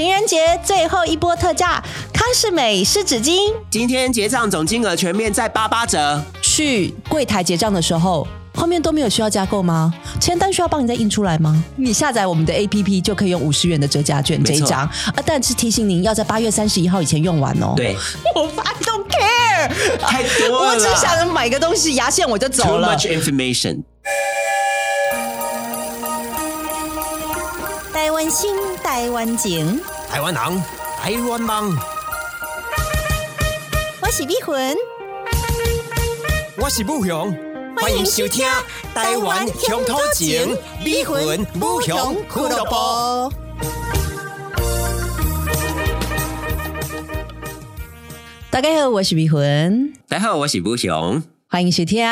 情人节最后一波特价，康士美湿纸巾，今天结账总金额全面在八八折。去柜台结账的时候。后面都没有需要加购吗？签单需要帮你再印出来吗？你下载我们的 APP 就可以用五十元的折价券这一张啊！但是提醒您要在八月三十一号以前用完哦。对，我 I don't care，太多了，我只想着买个东西，牙线我就走了。Too much information。台湾心，台湾情，台湾人，台湾梦。我是美魂，我是武雄。欢迎收听《台湾乡土情》，美魂武雄俱乐部。大家好，我是美魂。大家好，我是武雄。欢迎收听。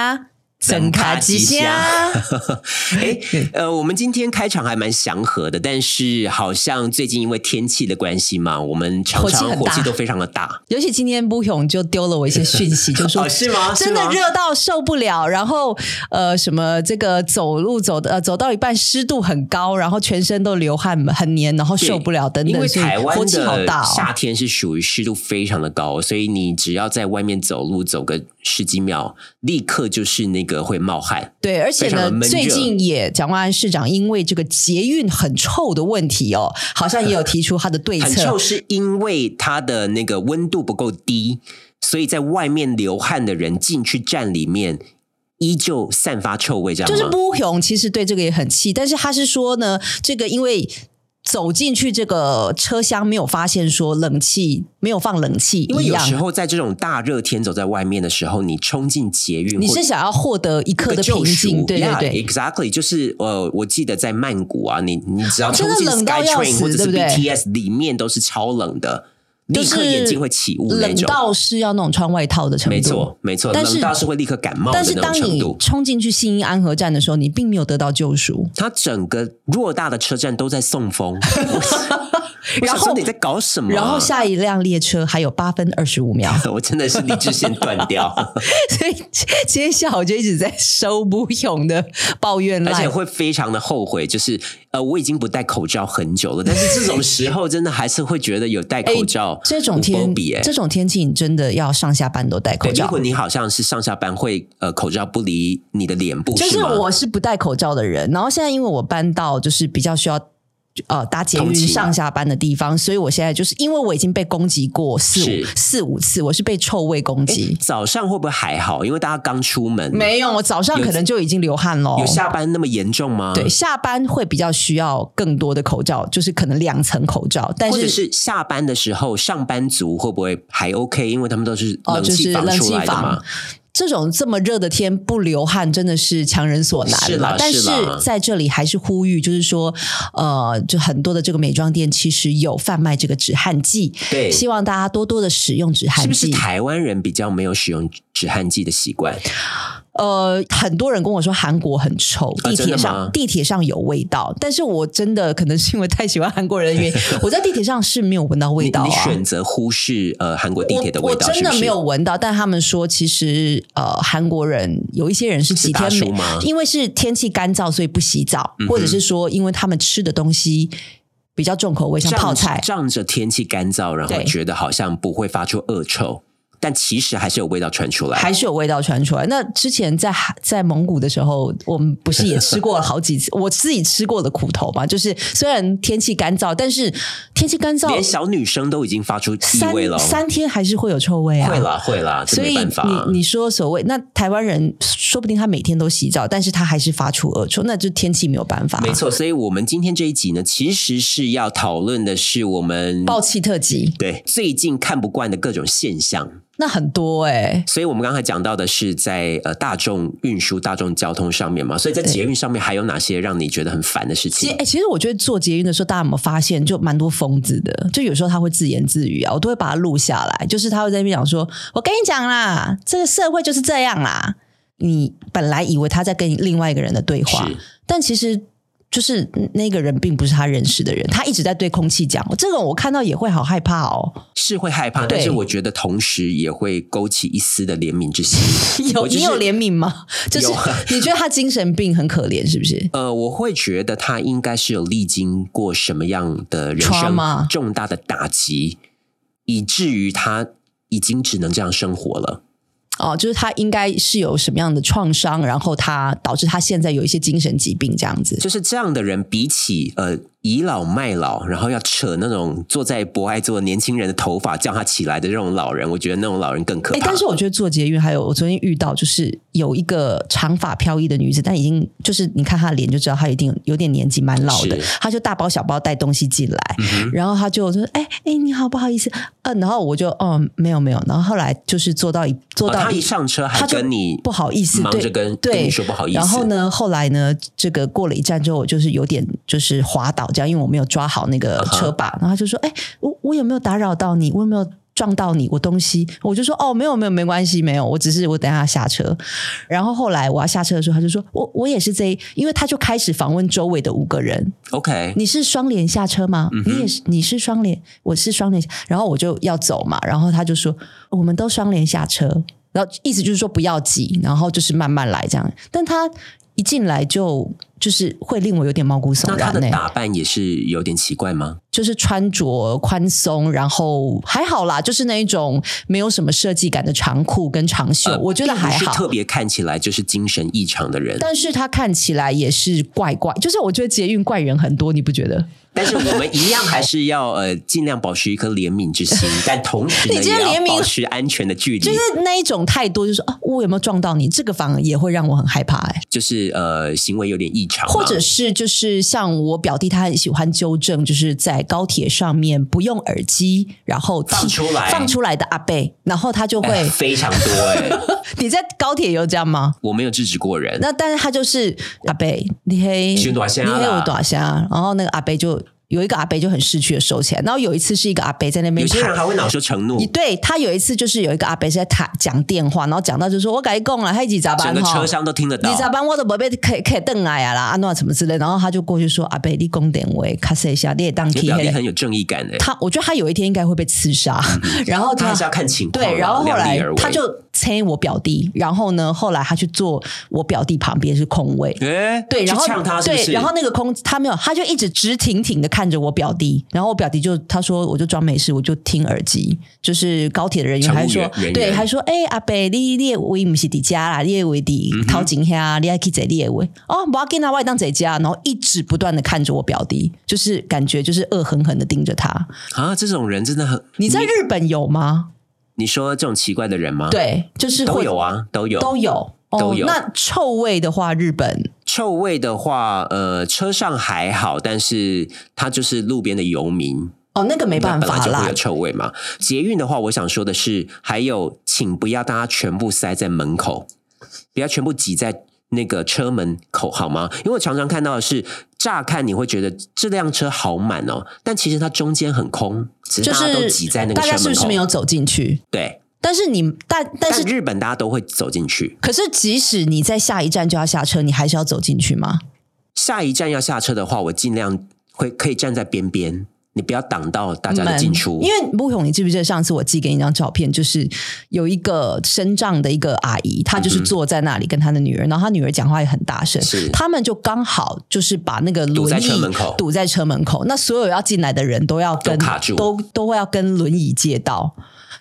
真卡吉祥，哎，呃，我们今天开场还蛮祥和的，但是好像最近因为天气的关系嘛，我们常常火气都非常的大。尤其今天不勇就丢了我一些讯息，就说是吗？真的热到受不了，然后呃，什么这个走路走的呃走到一半湿度很高，然后全身都流汗很黏，然后受不了等等。因为台湾的夏天是属于湿度非常的高，所以你只要在外面走路走个十几秒，立刻就是那。个会冒汗，对，而且呢，最近也蒋万安市长因为这个捷运很臭的问题哦，好像也有提出他的对策。很臭是因为它的那个温度不够低，所以在外面流汗的人进去站里面，依旧散发臭味，这样就是不雄其实对这个也很气，但是他是说呢，这个因为。走进去这个车厢，没有发现说冷气没有放冷气，因为有时候在这种大热天走在外面的时候，你冲进捷运，你是想要获得一刻的平静，对对对，exactly，就是呃，我记得在曼谷啊，你你只要冲进 SkyTrain 或者是 BTS 里面都是超冷的。立刻眼睛会起雾，冷到是要那种穿外套的程度。没错，没错，冷到是会立刻感冒的那种程度。但是当你冲进去新安河站的时候，你并没有得到救赎。它整个偌大的车站都在送风。然后你在搞什么？然后下一辆列车还有八分二十五秒，我真的是理智线断掉。所以接下来我就一直在收不用的抱怨，而且会非常的后悔。就是呃，我已经不戴口罩很久了，但是这种时候真的还是会觉得有戴口罩。这种天，这种天气你真的要上下班都戴口罩。如果你好像是上下班会呃口罩不离你的脸部，就是我是不戴口罩的人。然后现在因为我搬到就是比较需要。呃，搭捷运上下班的地方，所以我现在就是因为我已经被攻击过四五四五次，我是被臭味攻击。早上会不会还好？因为大家刚出门，没有，我早上可能就已经流汗了。有下班那么严重吗？对，下班会比较需要更多的口罩，就是可能两层口罩。但是是下班的时候，上班族会不会还 OK？因为他们都是冷气房出来的嘛。这种这么热的天不流汗真的是强人所难了。但是在这里还是呼吁，就是说，呃，就很多的这个美妆店其实有贩卖这个止汗剂，对，希望大家多多的使用止汗剂。是不是台湾人比较没有使用止汗剂的习惯？呃，很多人跟我说韩国很臭，地铁上地铁上有味道，但是我真的可能是因为太喜欢韩国人的原因，我在地铁上是没有闻到味道。你选择忽视呃韩国地铁的味道，我真的没有闻到。但他们说，其实呃韩国人有一些人是几天没，因为是天气干燥，所以不洗澡，或者是说因为他们吃的东西比较重口味，像泡菜，仗着天气干燥，然后觉得好像不会发出恶臭。但其实还是有味道传出来，还是有味道传出来。那之前在在蒙古的时候，我们不是也吃过了好几次？我自己吃过的苦头嘛，就是虽然天气干燥，但是天气干燥，连小女生都已经发出异味了，三天还是会有臭味啊，会啦会啦。所以你你说所谓那台湾人，说不定他每天都洗澡，但是他还是发出恶臭，那就天气没有办法。没错，所以我们今天这一集呢，其实是要讨论的是我们暴气特辑，对最近看不惯的各种现象。那很多哎，所以我们刚才讲到的是在呃大众运输、大众交通上面嘛，所以在捷运上面还有哪些让你觉得很烦的事情？哎，其实我觉得坐捷运的时候，大家有没有发现，就蛮多疯子的，就有时候他会自言自语啊，我都会把它录下来，就是他会在那边讲说：“我跟你讲啦，这个社会就是这样啦。”你本来以为他在跟另外一个人的对话，但其实。就是那个人并不是他认识的人，他一直在对空气讲，这个我看到也会好害怕哦，是会害怕，但是我觉得同时也会勾起一丝的怜悯之心。有你有怜悯吗？就是 你觉得他精神病很可怜，是不是？呃，我会觉得他应该是有历经过什么样的人生重大的打击，以至于他已经只能这样生活了。哦，就是他应该是有什么样的创伤，然后他导致他现在有一些精神疾病这样子。就是这样的人，比起呃。倚老卖老，然后要扯那种坐在博爱座年轻人的头发叫他起来的这种老人，我觉得那种老人更可怕。但是我觉得做捷运还有，我昨天遇到就是有一个长发飘逸的女子，但已经就是你看她的脸就知道她一定有点年纪，蛮老的。她就大包小包带东西进来，然后她就说：“哎哎，你好，不好意思。”嗯，然后我就哦没有没有。然后后来就是坐到一坐到一上车，还跟你不好意思，忙着跟跟你说不好意思。然后呢，后来呢，这个过了一站之后，我就是有点就是滑倒。因为我没有抓好那个车把，然后他就说：“哎，我我有没有打扰到你？我有没有撞到你？我东西？”我就说：“哦，没有，没有，没关系，没有。我只是我等下下车。”然后后来我要下车的时候，他就说：“我我也是这，因为他就开始访问周围的五个人。OK，你是双联下车吗？你也是，你是双联，我是双联。然后我就要走嘛，然后他就说：我们都双联下车。然后意思就是说不要急，然后就是慢慢来这样。但他一进来就。就是会令我有点毛骨悚然。那他的打扮也是有点奇怪吗？就是穿着宽松，然后还好啦，就是那一种没有什么设计感的长裤跟长袖，我觉得还好。特别看起来就是精神异常的人，但是他看起来也是怪怪，就是我觉得捷运怪人很多，你不觉得？但是我们一样还是要呃尽量保持一颗怜悯之心，但同时呢 也要保持安全的距离。就是那一种态度，就是啊，我有没有撞到你？这个反而也会让我很害怕。哎，就是呃行为有点异常，或者是就是像我表弟，他很喜欢纠正，就是在高铁上面不用耳机，然后放出来放出来的阿贝，然后他就会非常多。哎，你在高铁有这样吗？我没有制止过人。那但是他就是阿贝，你黑你黑我短虾，然后那个阿贝就。有一个阿伯就很识趣的收起来，然后有一次是一个阿伯在那边，有些人还会恼羞成怒。对他有一次就是有一个阿伯是在谈讲电话，然后讲到就说：“我改供了，他一起咋办？”整个车厢都听得到。你咋办？我的宝贝可以可以瞪来呀啦，阿诺什么之类。然后他就过去说：“阿伯，你供点位，卡塞一下，你也当 K。”很有正义感的。他我觉得他有一天应该会被刺杀。然后他是要看情况，对，然后后来他就催我表弟，然后呢，后来他去坐我表弟旁边是空位，对，然后对，然后那个空他没有，他就一直直挺挺的看着我表弟。然后我表弟就他说我就装没事，我就听耳机，就是高铁的人员还说对，还说哎阿伯你列位不是伫家啦，列位伫掏井下，你还可以在列位哦，不要跟他外当在家，然后一直不断的看着我表弟，就是感觉就是恶狠狠的盯着他啊，这种人真的很。你在日本有吗？你说这种奇怪的人吗？对，就是都有啊，都有都有都有。那臭味的话，日本。臭味的话，呃，车上还好，但是它就是路边的游民哦，那个没办法啦，就会有臭味嘛。捷运的话，我想说的是，还有，请不要大家全部塞在门口，不要全部挤在那个车门口，好吗？因为我常常看到的是，乍看你会觉得这辆车好满哦，但其实它中间很空，只是大家都挤在那个车门口，大家是不是没有走进去？对。但是你，但但是日本大家都会走进去。可是即使你在下一站就要下车，你还是要走进去吗？下一站要下车的话，我尽量会可以站在边边，你不要挡到大家的进出。因为不勇，你记不记得上次我寄给你一张照片，就是有一个身障的一个阿姨，她就是坐在那里跟她的女儿，然后她女儿讲话也很大声，是他们就刚好就是把那个堵在车门口，堵在车门口，那所有要进来的人都要跟卡住，都都会要跟轮椅借道。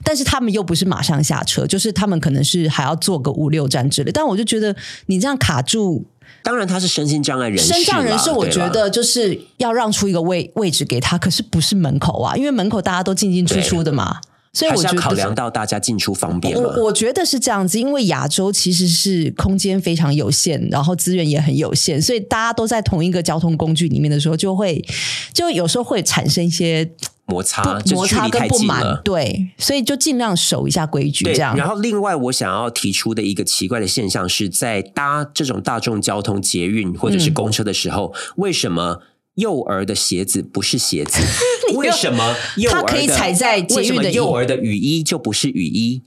但是他们又不是马上下车，就是他们可能是还要坐个五六站之类。但我就觉得你这样卡住，当然他是身心障碍人士，身障人士，我觉得就是要让出一个位位置给他，可是不是门口啊，因为门口大家都进进出出的嘛，所以我觉得考量到大家进出方便。我我觉得是这样子，因为亚洲其实是空间非常有限，然后资源也很有限，所以大家都在同一个交通工具里面的时候，就会就有时候会产生一些。摩擦，摩擦跟不满，对，所以就尽量守一下规矩，这样。然后，另外我想要提出的一个奇怪的现象是，在搭这种大众交通、捷运或者是公车的时候，为什么幼儿的鞋子不是鞋子？为什么幼儿可以踩在捷运的幼儿的雨衣就不是雨衣？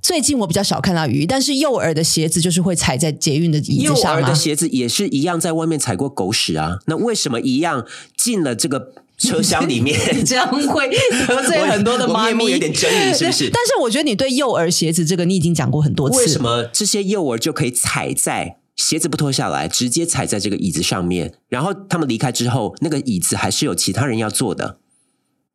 最近我比较少看到雨衣，但是幼儿的鞋子就是会踩在捷运的椅幼子上吗儿的？鞋子也是一样，在外面踩过狗屎啊。那为什么一样进了这个车厢里面？你这样会得罪很多的我妈咪，面目有点狰狞，是不是？但是我觉得你对幼儿鞋子这个，你已经讲过很多次。为什？么这些幼儿就可以踩在鞋子不脱下来，直接踩在这个椅子上面？然后他们离开之后，那个椅子还是有其他人要坐的，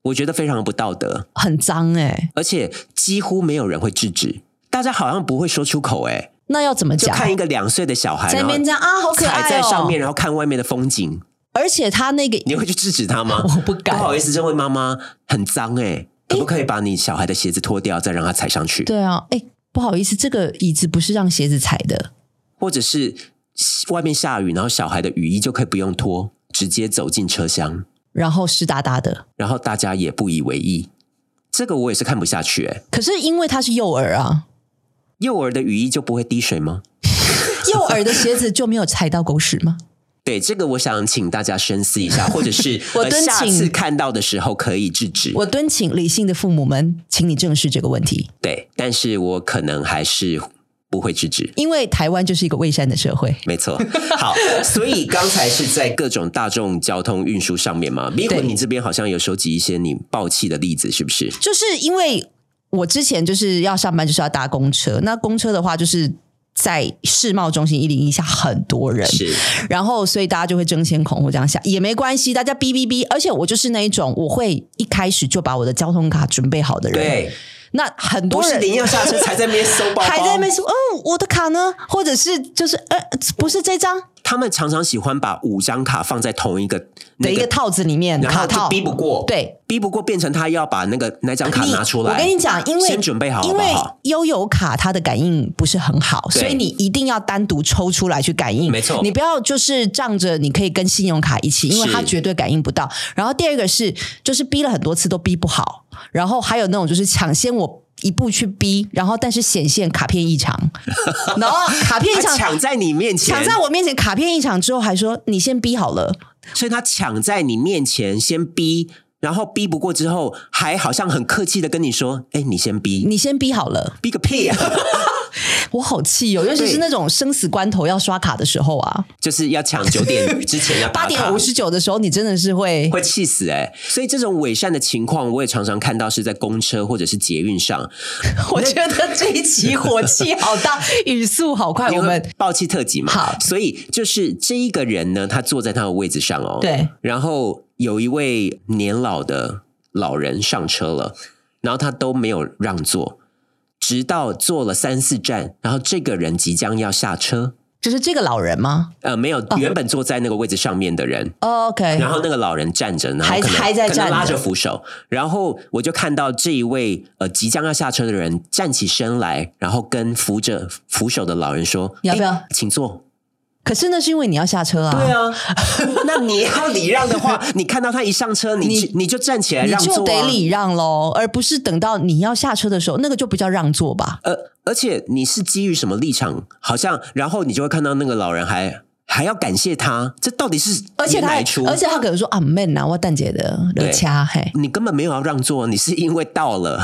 我觉得非常不道德，很脏哎、而且几乎没有人会制止，大家好像不会说出口、哎，那要怎么讲？就看一个两岁的小孩，在那边这样啊，好可爱哦！踩在上面，然后看外面的风景，而且他那个你会去制止他吗？我不敢不好意思，这位妈妈很脏哎、可不可以把你小孩的鞋子脱掉，再让他踩上去？对啊，哎，不好意思，这个椅子不是让鞋子踩的。或者是外面下雨，然后小孩的雨衣就可以不用脱，直接走进车厢，然后湿哒哒的，然后大家也不以为意。这个我也是看不下去哎、可是因为他是幼儿啊，幼儿的雨衣就不会滴水吗？幼儿的鞋子就没有踩到狗屎吗？对，这个我想请大家深思一下，或者是 我呃敦请下次看到的时候可以制止。我敦请理性的父母们，请你正视这个问题，对，但是我可能还是不会制止。因为台湾就是一个未善的社会。没错，好，所以刚才是在各种大众交通运输上面嘛。迷对魂，你这边好像有收集一些你爆气的例子，是不是？就是因为我之前就是要上班，就是要搭公车。那公车的话，就是在世贸中心一零一下很多人，是，然后所以大家就会争先恐后这样下，也没关系，大家哔哔哔。而且我就是那一种，我会一开始就把我的交通卡准备好的人。，对，那很多人不是你要下车才在那边搜包包，还在那边说，嗯，我的卡呢？或者是就是呃，不是这张他们常常喜欢把五张卡放在同一个的一个套子里面，然后就卡套逼不过，，对。逼不过变成他要把那个那张卡拿出来。我跟你讲，因为先准备好好因为？悠游卡它的感应不是很好，所以你一定要单独抽出来去感应。没错你不要就是仗着你可以跟信用卡一起，因为是它绝对感应不到。然后第二个是，就是逼了很多次都逼不好，然后还有那种就是抢先我。一步去逼，然后但是显现卡片异常，然后卡片异常抢在你面前，抢在我面前，卡片异常之后还说你先逼好了，所以他抢在你面前先逼，然后逼不过之后，还好像很客气的跟你说：“哎，你先逼，你先逼好了，逼个屁啊！” 我好气哦，尤其是那种生死关头要刷卡的时候啊，就是要抢九点 之前要八点五十九的时候，你真的是会会气死哎、所以这种伪善的情况，我也常常看到是在公车或者是捷运上，我觉得这一集火气好大，语速好快。我们暴气特辑嘛。好。所以就是这一个人呢，他坐在他的位置上哦，对，然后有一位年老的老人上车了，然后他都没有让座，直到坐了三四站，然后这个人即将要下车，就是这个老人吗、呃，没有原本坐在那个位置上面的人，哦、？OK，然后那个老人站着，然后还还在站着。拉着扶手，然后我就看到这一位呃即将要下车的人站起身来，然后跟扶着扶手的老人说：“要不要请坐。”可是那是因为你要下车啊，对啊，那你要礼让的话，你看到他一上车，你你就站起来让座、啊，就得礼让喽，而不是等到你要下车的时候，那个就不叫让座吧？呃，而且你是基于什么立场？好像，然后你就会看到那个老人还还要感谢他，这到底是而且他？而且他可能说啊，man 啊，我蛋姐的热对掐嘿。你根本没有要让座，你是因为到了，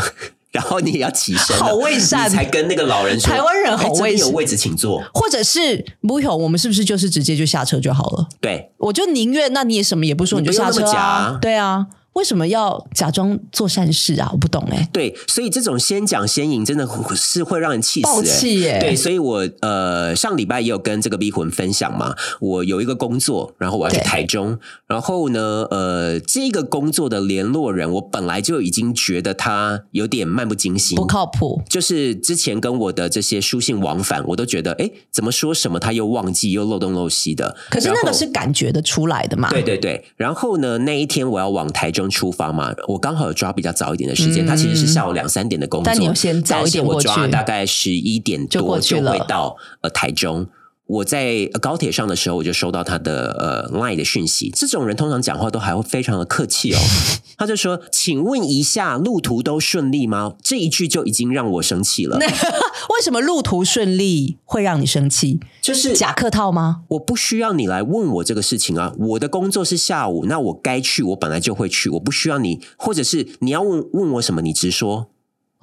然后你也要起身，好伪善你才跟那个老人说，台湾人好哎这边伪善有位置请坐。或者是不有，我们是不是就是直接就下车就好了？对，我就宁愿，那你也什么也不说，你就下车？对啊，为什么要假装做善事啊？我不懂哎、对，所以这种先讲先赢，真的是会让人气死。气耶对，所以我呃上礼拜也有跟这个逼魂分享嘛，我有一个工作，然后我要去台中，然后呢，呃，这个工作的联络人，我本来就已经觉得他有点漫不经心，不靠谱。就是之前跟我的这些书信往返，我都觉得，哎，怎么说什么他又忘记，又漏洞漏西的。可是那个是感觉得出来的嘛？对对对，然后呢，那一天我要往台中出发嘛，我刚好有抓比较早一点的时间，他其实是下午两三点的工作，嗯但你先早一点我抓大概十一点多就会到呃台中。我在呃高铁上的时候，我就收到他的呃 line 的讯息。这种人通常讲话都还会非常的客气哦。他就说：“请问一下，路途都顺利吗？”这一句就已经让我生气了。为什么路途顺利会让你生气？就是假客套吗？我不需要你来问我这个事情啊，我的工作是下午，那我该去，我本来就会去，我不需要你，或者是你要问问我什么，你直说。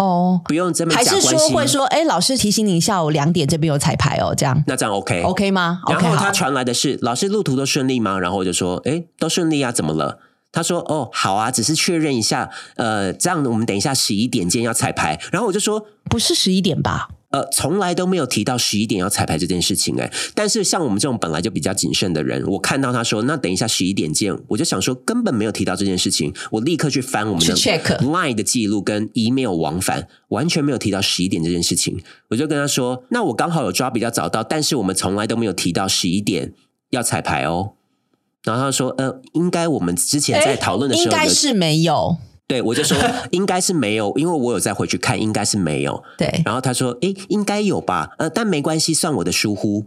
哦，不用这么还是。说会说，哎，老师提醒你下午两点这边有彩排哦，这样那这样 OK OK 吗？OK，然后他传来的是老师路途都顺利吗？然后我就说，哎，都顺利啊，怎么了？他说：“哦，好啊，只是确认一下，呃，这样我们等一下十一点见要彩排。”然后我就说：“不是十一点吧？呃，从来都没有提到十一点要彩排这件事情哎。但是像我们这种本来就比较谨慎的人，我看到他说那等一下十一点见，我就想说根本没有提到这件事情，我立刻去翻我们的 check Line 的记录跟 email 往返，完全没有提到十一点这件事情。我就跟他说，那我刚好有抓比较早到，但是我们从来都没有提到十一点要彩排哦。然后他说，呃，应该我们之前在讨论的时候有应该是没有。对，我就说 应该是没有，因为我有再回去看，应该是没有。对，然后他说：“诶，应该有吧？呃，但没关系，算我的疏忽。”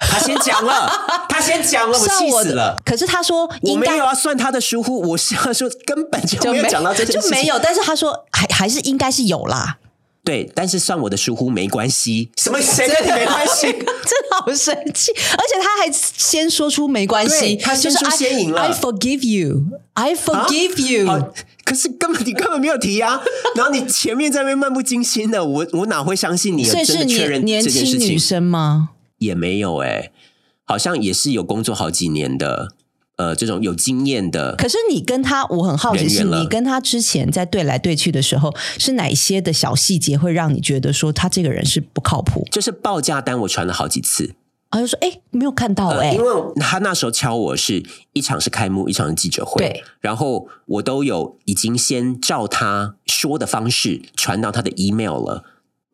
他先讲了，他先讲了，我气死了。可是他说应该没有要算他的疏忽，我是要说根本就没有讲到这件事情，就没有。但是他说还还是应该是有啦。对，但是算我的疏忽没关系。什么谁跟你没关系？真的好生气，而且他还先说出没关系，对他先说就是先赢了 I forgive you, I forgive you。好可是根本你根本没有提啊，然后你前面在那边漫不经心的，我我哪会相信你有所以是真的确认年年这件事情轻女？生吗？也没有哎、好像也是有工作好几年的，呃，这种有经验的。可是你跟他，我很好奇，是你跟他之前在对来对去的时候，是哪些的小细节会让你觉得说他这个人是不靠谱？就是报价单我传了好几次，他，就说哎，没有看到哎、呃因为他那时候敲我是一场是开幕，一场是记者会，对，然后我都有已经先照他说的方式传到他的 email 了。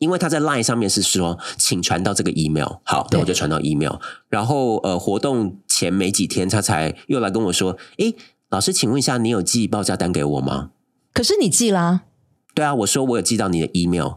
因为他在 LINE 上面是说，请传到这个 email，好，那我就传到 email。然后呃，活动前没几天，他才又来跟我说，诶，老师，请问一下，你有寄报价单给我吗？可是你寄啦，对啊，我说我有寄到你的 email，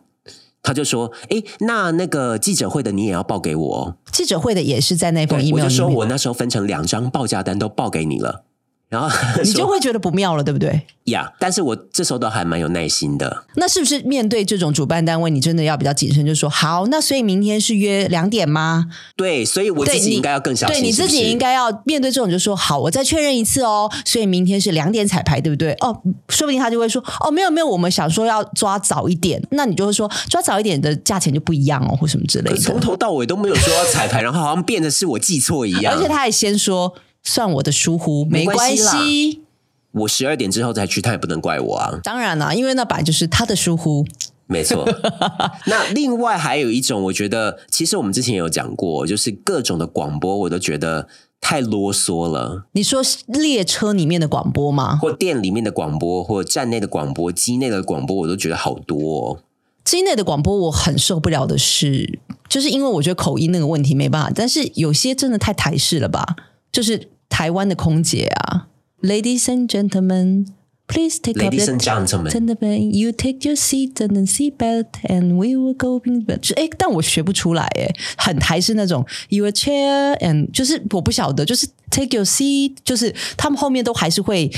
他就说，诶，那那个记者会的你也要报给我哦。记者会的也是在那封 email 里面，就说我那时候分成两张报价单都报给你了，然后 你就会觉得不妙了，对不对？呀，但是我这时候都还蛮有耐心的。那是不是面对这种主办单位，你真的要比较谨慎？就说好，那所以明天是约两点吗？对，所以我自己应该要更小心。对你自己应该要面对这种，就说好，我再确认一次哦。所以明天是两点彩排，对不对？哦，说不定他就会说哦，没有没有，我们想说要抓早一点，那你就会说抓早一点的价钱就不一样哦，或什么之类的从。头到尾都没有说要彩排，然后好像变得是我记错一样。而且他还先说算我的疏忽，没没关关系。我十二点之后再去，他也不能怪我啊。当然啦，因为那本来就是他的疏忽。没错。那另外还有一种，我觉得其实我们之前也有讲过，就是各种的广播，我都觉得太啰嗦了。你说列车里面的广播吗？或店里面的广播，或站内的广播，机内的广播，我都觉得好多、哦。机内的广播我很受不了的是，就是因为我觉得口音那个问题没办法，但是有些真的太台式了吧？就是台湾的空姐啊，Ladies and gentlemen。Please take Ladies the gentlemen you take your seat and then seat belt, and we will go. 就哎，但我学不出来哎，很还是那种 your chair and 就是我不晓得，就是 take your seat，就是他们后面都还是会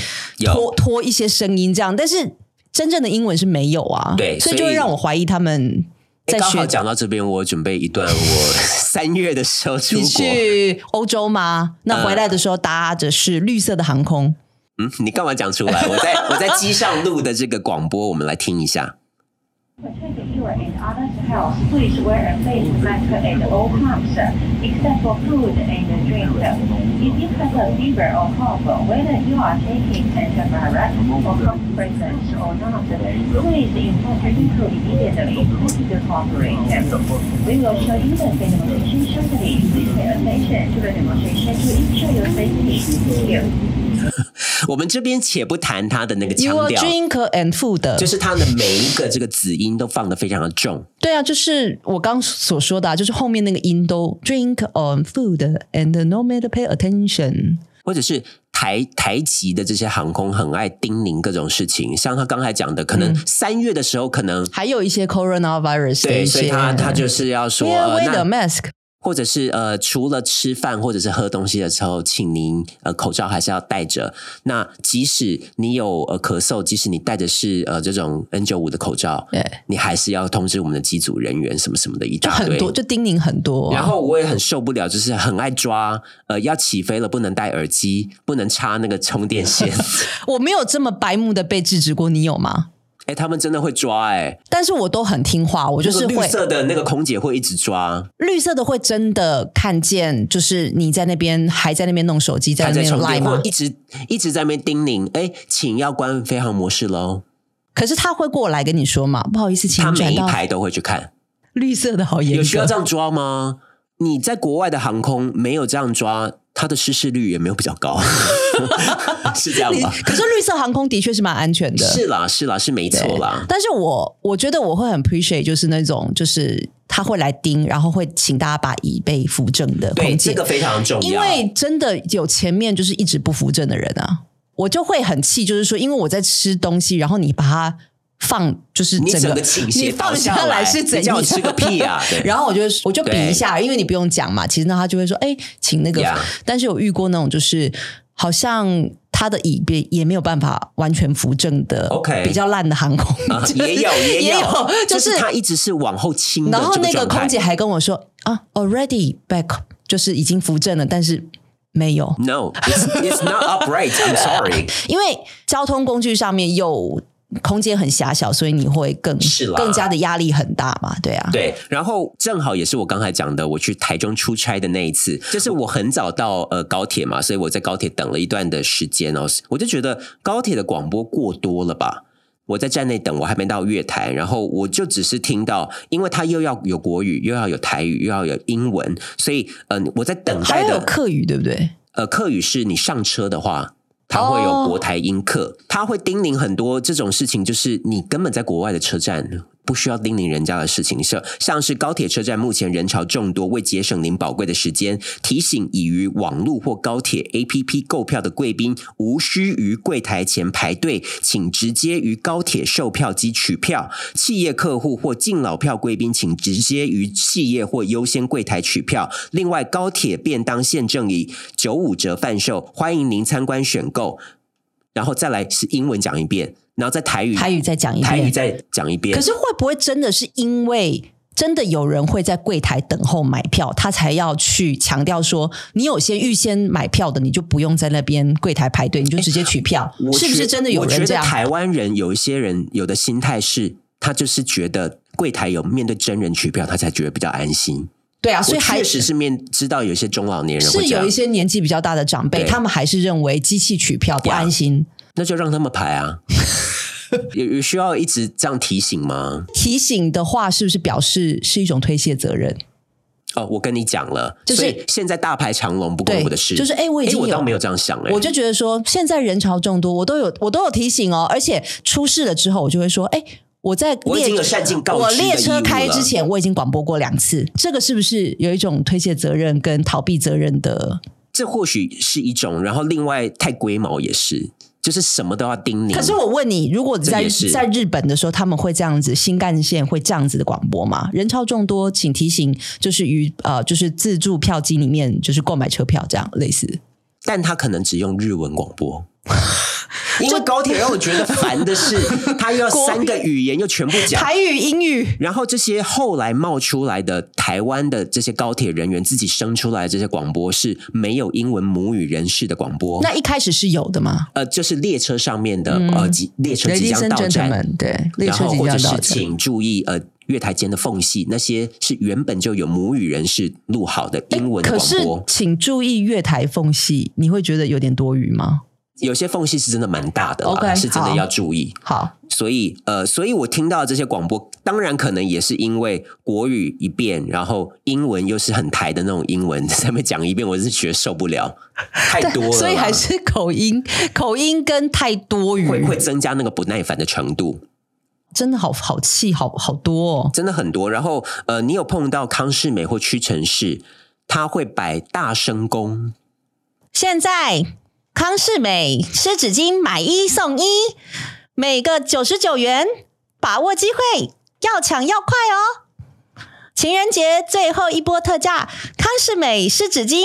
拖拖一些声音这样，但是真正的英文是没有啊，对所以就会让我怀疑他们在学诶刚好讲到这边，我准备一段 我三月的时候出你国。去欧洲吗？那回来的时候搭着是绿色的航空。嗯，你干嘛讲出来？我在我在机上录的这个广播，我们来听一下。Your. Please wear a face mask at all times, except for food and drink. If you have a fever or cough, whether you are taking antivirus or or not, please inform medical immediately to cooperate. We will show you the demonstration shortly. Please pay attention to the demonstration to ensure your safety. Thank you. 我们这边且不谈它的那个腔调，drink and food，就是它的每一个这个子音都放的非常的重。对啊，就是我刚所说的、啊，就是后面那个音都 drink on food and no matter pay attention。或者是台台籍的这些航空很爱叮咛各种事情，像他刚才讲的，可能三月的时候，可能、还有一些 coronavirus 的对，所以他他就是要说 wear the 那 mask。或者是呃，除了吃饭或者是喝东西的时候，请您呃口罩还是要戴着。那即使你有呃咳嗽，即使你戴的是呃这种 N 九五的口罩，对你还是要通知我们的机组人员什么什么的一大堆。就很多，就叮咛很多、啊。然后我也很受不了，就是很爱抓，呃，要起飞了不能戴耳机，不能插那个充电线。我没有这么白目的被制止过，你有吗？哎，他们真的会抓哎、但是我都很听话，我就是那个绿色的那个空姐会一直抓，绿色的会真的看见，就是你在那边还在那边弄手机，在那边赖在充电，或吗一？直一直在那边叮咛，哎，请要关飞行模式喽。可是他会过来跟你说嘛，不好意思，请他每一排都会去看，绿色的，好严有需要这。样抓吗？你在国外的航空没有这样抓，它的失事率也没有比较高，是这样你吧？可是绿色航空的确是蛮安全的，是啦，是啦，是没错啦。但是我我觉得我会很 appreciate，就是那种就是他会来盯，然后会请大家把椅背扶正的对，空姐，这个非常重要。因为真的有前面就是一直不扶正的人啊，我就会很气，就是说，因为我在吃东西，然后你把它放，就是整个你整个倾你斜放倒下来是怎样？你叫我吃个屁啊！然后我就我就比一下，因为你不用讲嘛，其实呢他就会说，哎，请那个但是有遇过那种就是好像。他的椅边也没有办法完全扶正的 OK 比较烂的航空，啊就是也有也也有，就就是他一直是往后倾然后那个空姐还跟我说啊，already back，就是已经扶正了，但是没有，No, it's it's not upright. I'm sorry. 因为交通工具上面又空间很狭小，所以你会更是更加的压力很大嘛，对啊，对，然后正好也是我刚才讲的，我去台中出差的那一次，就是我很早到呃高铁嘛，所以我在高铁等了一段的时间哦，我就觉得高铁的广播过多了吧。我在站内等，我还没到月台，然后我就只是听到，因为它又要有国语，又要有台语，又要有英文，所以嗯、我在等还有待的客语，对不对？呃，客语是你上车的话，它会有国台英客，他会叮咛很多这种事情，就是你根本在国外的车站不需要叮咛人家的事情，是像是高铁车站目前人潮众多，为节省您宝贵的时间，提醒已于网络或高铁 APP 购票的贵宾，无需于柜台前排队，请直接于高铁售票机取票。企业客户或敬老票贵宾，请直接于企业或优先柜台取票。另外，高铁便当现正以九五折贩售，欢迎您参观选购。然后再来是英文讲一遍，然后在台语台语再讲一遍。台语再讲一遍。可是会不会真的是因为真的有人会在柜台等候买票，他才要去强调说，你有些预先买票的，你就不用在那边柜台排队，你就直接取票，是不是真的有人这样？得台湾人有一些人有的心态是，他就是觉得柜台有面对真人取票，他才觉得比较安心。对啊，所以确实是面知道有一些中老年人是有一，些年纪比较大的长辈，他们还是认为机器取票不安心。那就让他们排啊。有有需要一直这样提醒吗？提醒的话，是不是表示是一种推卸责任？哦，我跟你讲了，就是现在大排长龙不关我的事，就是哎我已经有我倒没有这样想哎、我就觉得说，现在人潮众多，我都有我都有提醒哦，而且出事了之后，我就会说，哎。我在列我已经有善尽告知我列车开之前，我已经广播过两次，这个是不是有一种推卸责任跟逃避责任的？这或许是一种，然后另外太龟毛也是，就是什么都要叮咛。可是我问你，如果在在日本的时候，他们会这样子新干线会这样子的广播吗？人潮众多，请提醒，就是于呃，就是自助票机里面就是购买车票这样类似。但他可能只用日文广播。因为高铁让我觉得烦的是，他又要三个语言又全部讲，台语、英语，然后这些后来冒出来的台湾的这些高铁人员自己生出来的这些广播是没有英文母语人士的广播，那一开始是有的吗？呃，就是列车上面的、呃，即列车即将到站。对，列然车即后或者是将到站。请注意呃月台间的缝隙，那些是原本就有母语人士录好的英文的可是广播，，请注意月台缝隙，你会觉得有点多余吗？有些缝隙是真的蛮大的啦 OK，是真的要注意。好，所以呃，所以我听到这些广播，当然可能也是因为国语一遍，然后英文又是很台的那种英文，在那边讲一遍，我是觉得受不了，太多了，所以还是口音，口音跟太多语，会会增加那个不耐烦的程度，真的好好气，好好多哦。真的很多。然后呃，你有碰到康世美或屈臣氏，他会摆大声公，现在康士美湿纸巾买一送一，每个九十九元，把握机会，要抢要快哦！情人节最后一波特价，康士美湿纸巾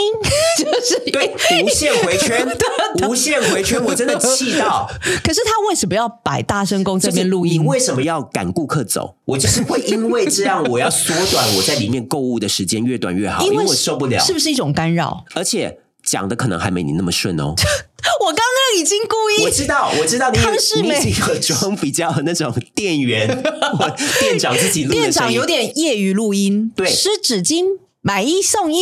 就是 对，无限回圈，无限回圈，我真的气到。可是他为什么要摆大声公这边录音？就是你为什么要赶顾客走？我就是会因为这样，我要缩短我在里面购物的时间，越短越好，因为我受不了。是不是一种干扰？而且讲的可能还没你那么顺哦。我刚刚已经故意，我知道，我知道你你已经有装比较那种店员 店长自己店长有点业余录音，对湿纸巾买一送一，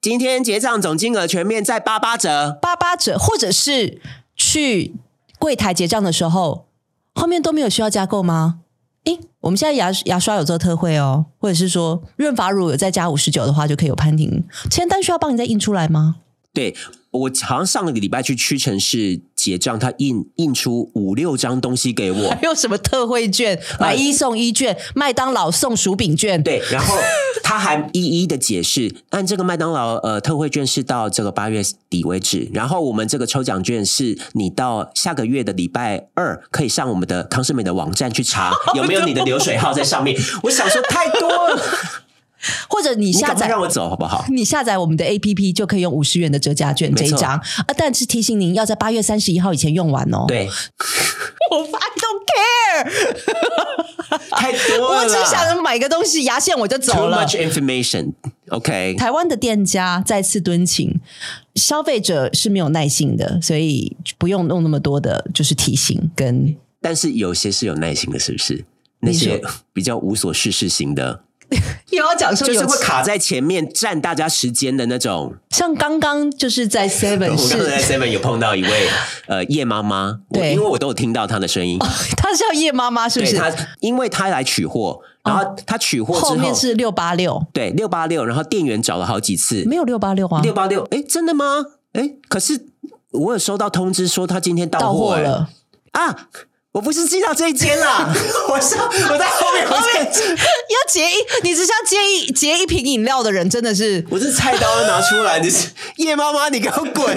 今天结账总金额全面在八八折，八八折，或者是去柜台结账的时候，后面都没有需要加购吗？诶，我们现在牙牙刷有做特惠哦，或者是说润发乳有再加五十九的话，就可以有潘婷签单需要帮你再印出来吗？对我好像上个礼拜去屈臣氏结账，他印印出五六张东西给我。还，有什么特惠券，买一送一券，麦当劳送薯饼券，对，然后他还一一的解释，按这个麦当劳呃特惠券是到这个八月底为止，然后我们这个抽奖券是你到下个月的礼拜二可以上我们的康世美的网站去查 有没有你的流水号在上面。我想说太多了，或者你你下载让我走好不好？你下载我们的 APP 就可以用五十元的折价券这一张，啊，但是提醒您要在八月三十一号以前用完哦。，对，我 I don't care，太多了，我只想着买个东西，牙线我就走了 too 了。much information。OK，台湾的店家再次敦请，消费者是没有耐性的，所以不用弄那么多的，就是提醒跟但是有些是有耐心的，是不是？那些比较无所事事型的，又要讲说有就是会卡在前面占大家时间的那种。像刚刚就是在 Seven 我刚才在，Seven 有碰到一位呃叶妈妈，我对因为我都有听到她的声音，她是叫叶妈妈，是不是？她，因为她来取货，然后她取货之后面是六八六，对六八六，然后店员找了好几次，没有六八六啊，六八六，哎，真的吗？哎，可是我有收到通知说他今天到货了。啊。我不是记到这一间啦，我 是我在后面，我在要结一，你只想结一结一瓶饮料的人，真的是我这菜刀拿出来，你是叶妈妈，你给我滚！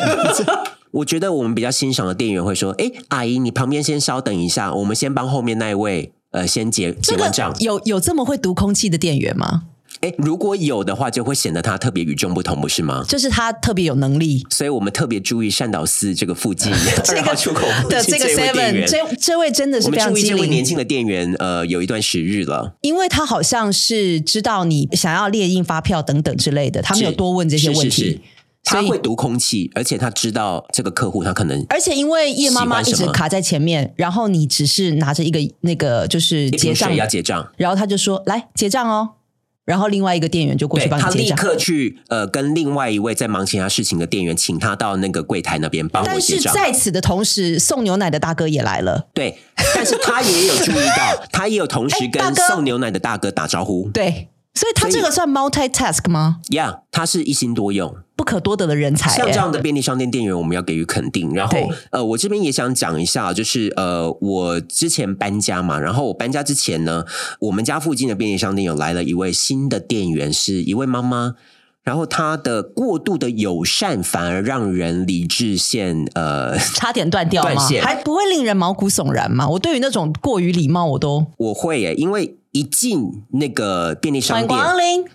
我觉得我们比较欣赏的店员会说：“哎，阿姨，你旁边先稍等一下，我们先帮后面那一位呃先结结这个完账。有有这么会读空气的店员吗？哎，如果有的话，就会显得他特别与众不同，不是吗？就是他特别有能力。所以我们特别注意善导寺这个附近 这个二号出口附的这个 Seven，这这位真的是非常机灵这位年，轻的店员，呃，有一段时日了。因为他好像是知道你想要列印发票等等之类的，他没有多问这些问题。是是是他所以会读空气，而且他知道这个客户他可能而且因为叶妈妈一直卡在前面，然后你只是拿着一个那个就是结账要结账。然后他就说来结账哦，然后另外一个店员就过去帮他立帮你结账。刻去呃跟另外一位在忙其他事情的店员，请他到那个柜台那边帮我但是。在此的同时，送牛奶的大哥也来了。对，但是他也有注意到，他也有同时跟送牛奶的大哥打招呼。对，所以他这个算 multitask 吗？？Yeah，他是一心多用。不可多得的人才、像这欸。样的便利商店店员，我们要给予肯定。然后，呃，我这边也想讲一下，就是呃，我之前搬家嘛，然后我搬家之前呢，我们家附近的便利商店有来了一位新的店员，是一位妈妈。然后她的过度的友善，反而让人理智线呃，差点断掉吗？断线还不会令人毛骨悚然吗？我对于那种过于礼貌，我都我会耶，因为一进那个便利商店，迎光临。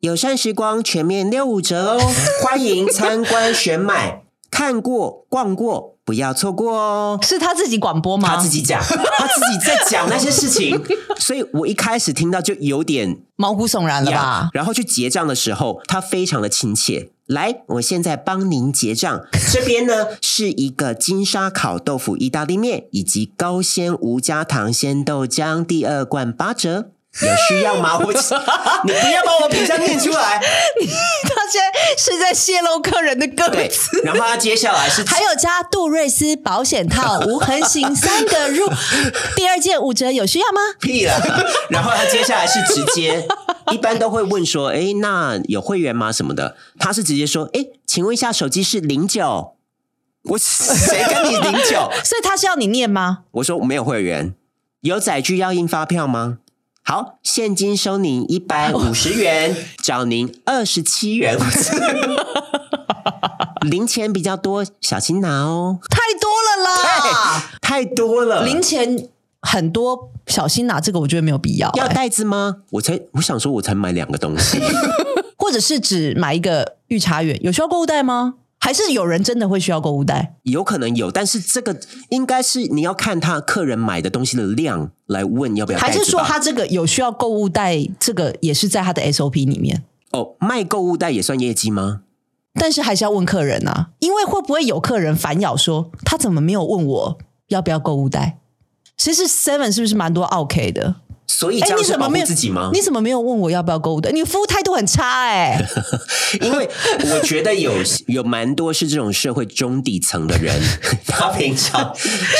友善时光全面六五折哦，欢迎参观选买，看过逛过，不要错过哦。是他自己广播吗？他自己讲，他自己在讲那些事情，所以我一开始听到就有点毛骨悚然了吧？。然后去结账的时候，他非常的亲切。来，我现在帮您结账。这边呢是一个金沙烤豆腐意大利面，以及高纤无加糖鲜豆浆，第二罐八折。有需要吗？我 你不要把我品相念出来。他现在是在泄露客人的个对子。，然后他接下来是 还有加杜瑞斯保险套无痕型三个入，第二件五折，有需要吗？屁了。然后他接下来是直接，一般都会问说，哎，那有会员吗？什么的。他是直接说，哎，请问一下，手机是零九。我谁跟你零九？所以他是要你念吗？我说没有会员，有载具要印发票吗？好，现金收您一百五十元，找您二十七元。零钱比较多，小心拿哦。太多了啦，太多了，零钱很多，小心拿这个，我觉得没有必要、欸要袋子吗？我才我想说，我才买两个东西。或者是只买一个御茶园，有需要购物袋吗？还是有人真的会需要购物袋？有可能有，但是这个应该是你要看他客人买的东西的量来问要不要袋还。是说他这个有需要购物袋？这个也是在他的 SOP 里面？哦卖购物袋也算业绩吗？但是还是要问客人啊，因为会不会有客人反咬说他怎么没有问我要不要购物袋？其实 Seven 是不是蛮多 OK 的？所以这哎，样是保护你怎么没有自己吗？你怎么没有问我要不要购物袋？你服务态度很差哎、因为我觉得有有蛮多是这种社会中底层的人，他平常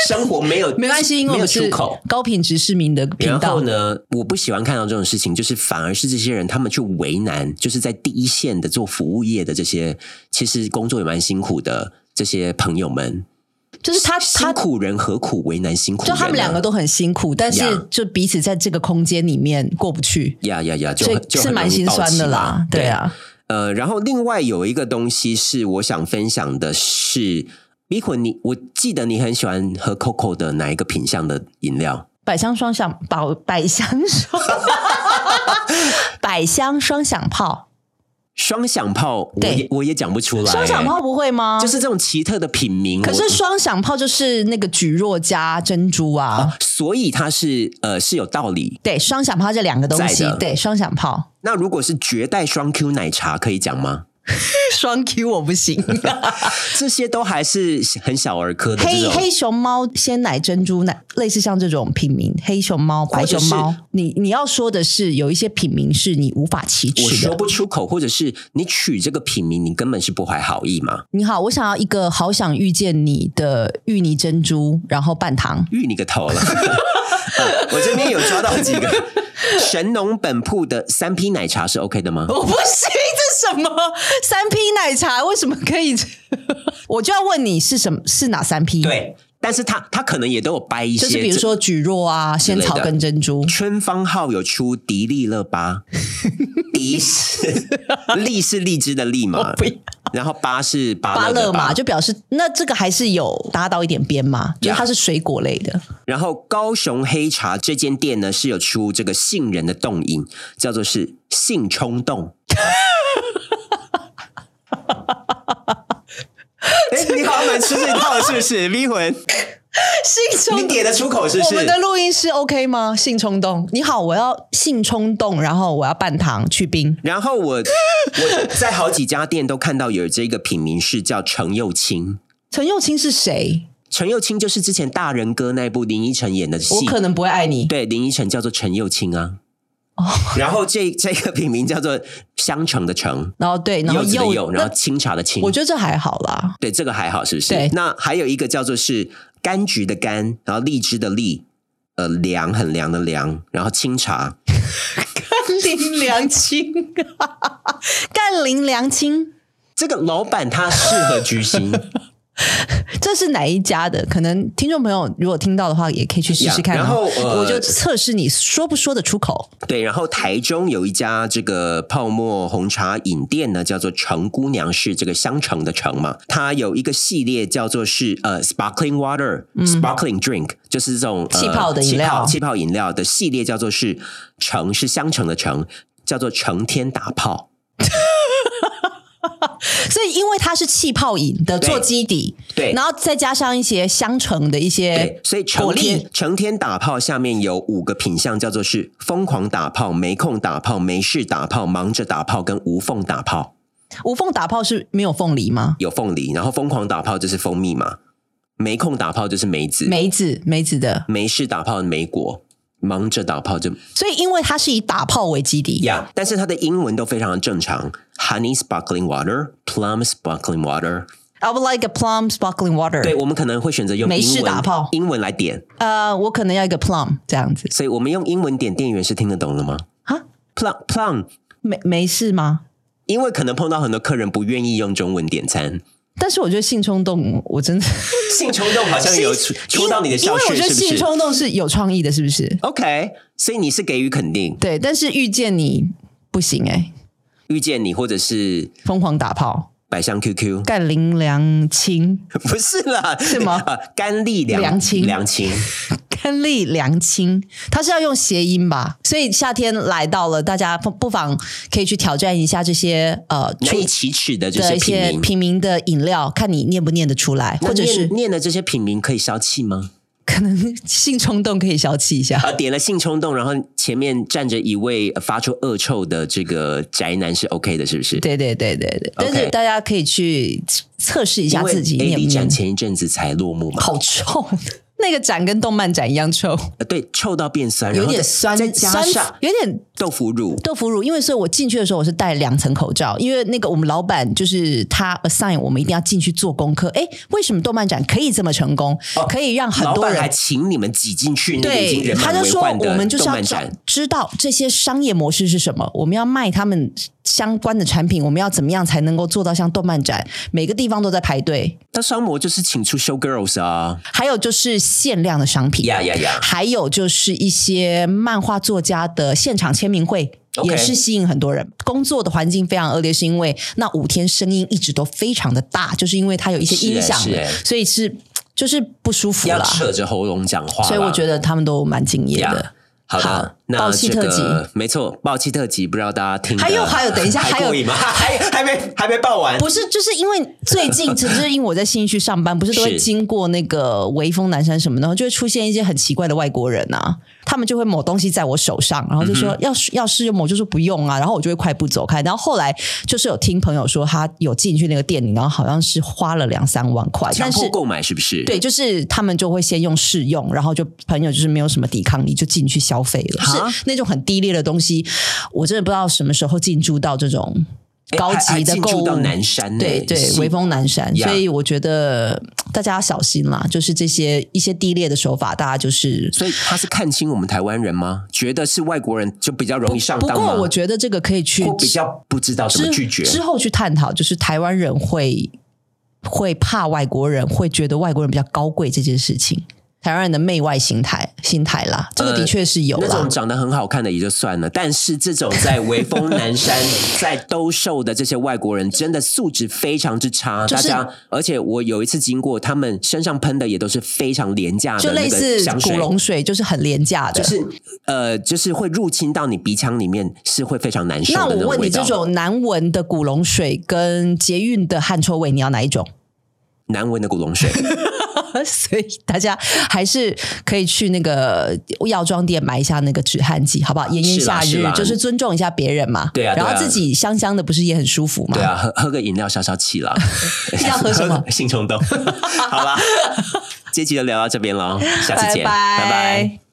生活没有没关系，因为我们是出口。高品质市民的频然道后。呢，我不喜欢看到这种事情，就是反而是这些人他们去为难，就是在第一线的做服务业的这些，其实工作也蛮辛苦的这些朋友们。就是他辛他苦人何苦为难辛苦人就？他们两个都很辛苦，但是就彼此在这个空间里面过不去，呀呀呀，就所以很就是蛮心酸的啦。对啊，呃，然后另外有一个东西是我想分享的是，米坤，你我记得你很喜欢喝 COCO 的哪一个品相的饮料？百香双响宝，百香双，百香双响炮，双响炮，我对也我也讲不出来。双响炮不会吗？就是这种奇特的品名，可是双响炮就是那个蒟蒻加珍珠啊，所以它是呃是有道理。对，双响炮这两个东西，对，双响炮，那如果是绝代双 Q 奶茶，可以讲吗？双 Q 我不行，这些都还是很小儿科的。黑黑熊猫鲜奶珍珠奶，类似像这种品名，黑熊猫、白熊猫，你你要说的是有一些品名是你无法启我说齿的。不出口，或者是你取这个品名，你根本是不怀好意嘛？你好，我想要一个好想遇见你的芋泥珍珠，然后半糖。芋你个头了！呃 我这边有抓到几个神农本铺的三批奶茶是 OK 的吗？我不行，这什么三 P 奶茶？为什么可以？我就要问你是什么？是哪三 P？，对，但是它它可能也都有掰一些，就是比如说蒟蒻啊、仙草跟珍珠。春芳号有出迪丽热巴，迪是 荔是荔枝的荔嘛然后巴是芭芭乐嘛，就表示那这个还是有搭到一点边嘛，就是它是水果类的。然后高雄黑茶这间店呢是有出这个杏仁的冻饮，叫做是性冲动。哎，你好像蛮吃这一套，是不是？迷魂，性冲你点得出口是不是？我们的录音师 OK 吗？性冲动，你好，我要性冲动，然后我要半糖去冰。然后我 我在好几家店都看到有这个品名是叫程又青。陈又青是谁？陈又青就是之前大人哥那部林依晨演的戏，我可能不会爱你。对林依晨叫做陈又青啊。然后这这个品名叫做香橙的橙，然后对，然后柚柚子的柚，然后清茶的清。我觉得这还好啦。对这个还好，是不是？对那还有一个叫做是柑橘的柑，然后荔枝的荔，呃，凉很凉的凉，然后清茶。甘霖良亲，甘霖良亲，这个老板他适合居心，这是哪一家的？可能听众朋友如果听到的话，也可以去试试看、哦。然后呃我就测试你说不说得出口。对。然后台中有一家这个泡沫红茶饮店呢，叫做橙姑娘，是这个香橙的橙嘛。它有一个系列叫做是呃 sparkling water、sparkling drink，就是这种、呃气泡的饮料气泡气泡饮料的系列叫做是橙是香橙的橙，叫做成天打泡。所以，因为它是气泡饮的做基底，对。然后再加上一些香橙的一些，所以成天，成天打炮下面有五个品相，叫做是疯狂打炮、没空打炮、没事打炮、忙着打炮跟无缝打炮。无缝打泡是没有凤梨吗？有凤梨，然后疯狂打炮就是蜂蜜嘛，没空打炮就是梅子，梅子，梅子的。没事打炮梅果，忙着打炮就所以，因为它是以打泡为基底。呀但是它的英文都非常的正常，honey sparkling water、plum sparkling water。I would like a plum sparkling water。对，我们可能会选择用美式英文打泡英文来点，呃，我可能要一个 plum 这样子所以我们用英文点，店员是听得懂了吗啊？？plum plum，没没事吗？因为可能碰到很多客人不愿意用中文点餐，但是我觉得性冲动，我真的 性冲动好像有戳戳到你的笑穴，因为我觉得是不是性冲动是有创意的，是不是？？OK，所以你是给予肯定，对，但是遇见你不行哎、遇见你或者是疯狂打炮，百香 QQ，干林良清，不是啦，是吗 啊，甘丽良良亲良亲，甘利良清，它是要用谐音吧？所以夏天来到了，大家不不妨可以去挑战一下这些呃难以启齿的这些品名。些平民的饮料，看你念不念得出来，或者是念念的这些品名可以消气吗？可能性冲动可以消气一下。啊，点了性冲动，然后前面站着一位呃发出恶臭的这个宅男是 OK 的，是不是？对对对对对，但是大家可以去测试一下自己 A 念 D。展前一阵子才落幕嘛，好臭，那个展跟动漫展一样臭，呃对，臭到变酸，有点酸，再加酸上有点豆腐乳，豆腐乳，因为所以我进去的时候我是戴两层口罩，因为那个我们老板就是他 assign 我们一定要进去做功课。哎，为什么动漫展可以这么成功？可以让很多哦老板还。请你们挤进去那个已经对，人满他就说我们就是要知动漫展，知道这些商业模式是什么，我们要卖他们相关的产品，我们要怎么样才能够做到像动漫展，每个地方都在排队。那商模就是请出 show girls 啊，还有就是限量的商品，呀呀呀还有就是一些漫画作家的现场签名会。也是吸引很多人。工作的环境非常恶劣，是因为那五天声音一直都非常的大，就是因为它有一些音响所以是就是不舒服要。扯着喉咙讲话，所以我觉得他们都蛮敬业的呀。好的，好那暴气这特辑。个没错，暴气特辑，不知道大家听还有还有等一下 还有还？还还没还没报完，不是，就是因为最近，只是因为我在新义区上班，不是都会经过那个微风南山什么的，然后就会出现一些很奇怪的外国人啊，他们就会抹东西在我手上，然后就嗯说、要要试用抹，就说不用啊，然后我就会快步走开。然后后来就是有听朋友说他有进去那个店里，然后好像是花了两三万块，但是购买是不是？对，就是他们就会先用试用，然后就朋友就是没有什么抵抗力，就进去消费了，哈是那种很低劣的东西，我真的不知道什么时候进驻到这种高级的购物进驻到南山呢对对，是微风南山，所以我觉得大家要小心啦，就是这些一些低劣的手法，大家就是。所以他是看清我们台湾人吗？觉得是外国人就比较容易上不当不？过我觉得这个可以去比较不知道怎么之拒绝。之后去探讨，就是台湾人会会怕外国人，会觉得外国人比较高贵这件事情。台湾人的媚外心态心态啦，这个的确是有啦。呃那种长得很好看的也就算了，但是这种在微风南山 在兜售的这些外国人，真的素质非常之差。就是大家，而且我有一次经过，他们身上喷的也都是非常廉价的就类似古。龙水，就是很廉价的。就是呃，就是会入侵到你鼻腔里面，是会非常难受的那我种问你，这种难闻的古龙水跟捷运的汗臭味，你要哪一种？难闻的古龙水，所以大家还是可以去那个药妆店买一下那个止汗剂，好不好？炎炎夏日就是尊重一下别人嘛。对啊然后自己香香的，不是也很舒服吗？对啊，喝喝个饮料消消气啦。要喝什么性冲动。好啦，这期就聊到这边喽，下次见，拜拜拜拜